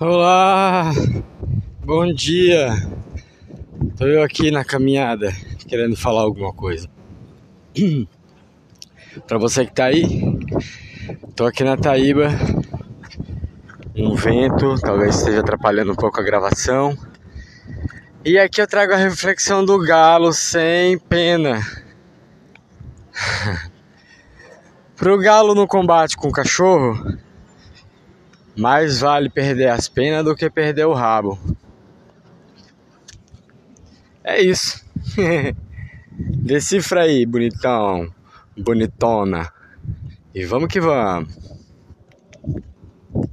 Olá, bom dia. Tô eu aqui na caminhada, querendo falar alguma coisa. Para você que tá aí, tô aqui na Taíba. Um vento, talvez esteja atrapalhando um pouco a gravação. E aqui eu trago a reflexão do galo sem pena. Pro galo no combate com o cachorro, mais vale perder as penas do que perder o rabo. É isso. Decifra aí, bonitão, bonitona. E vamos que vamos.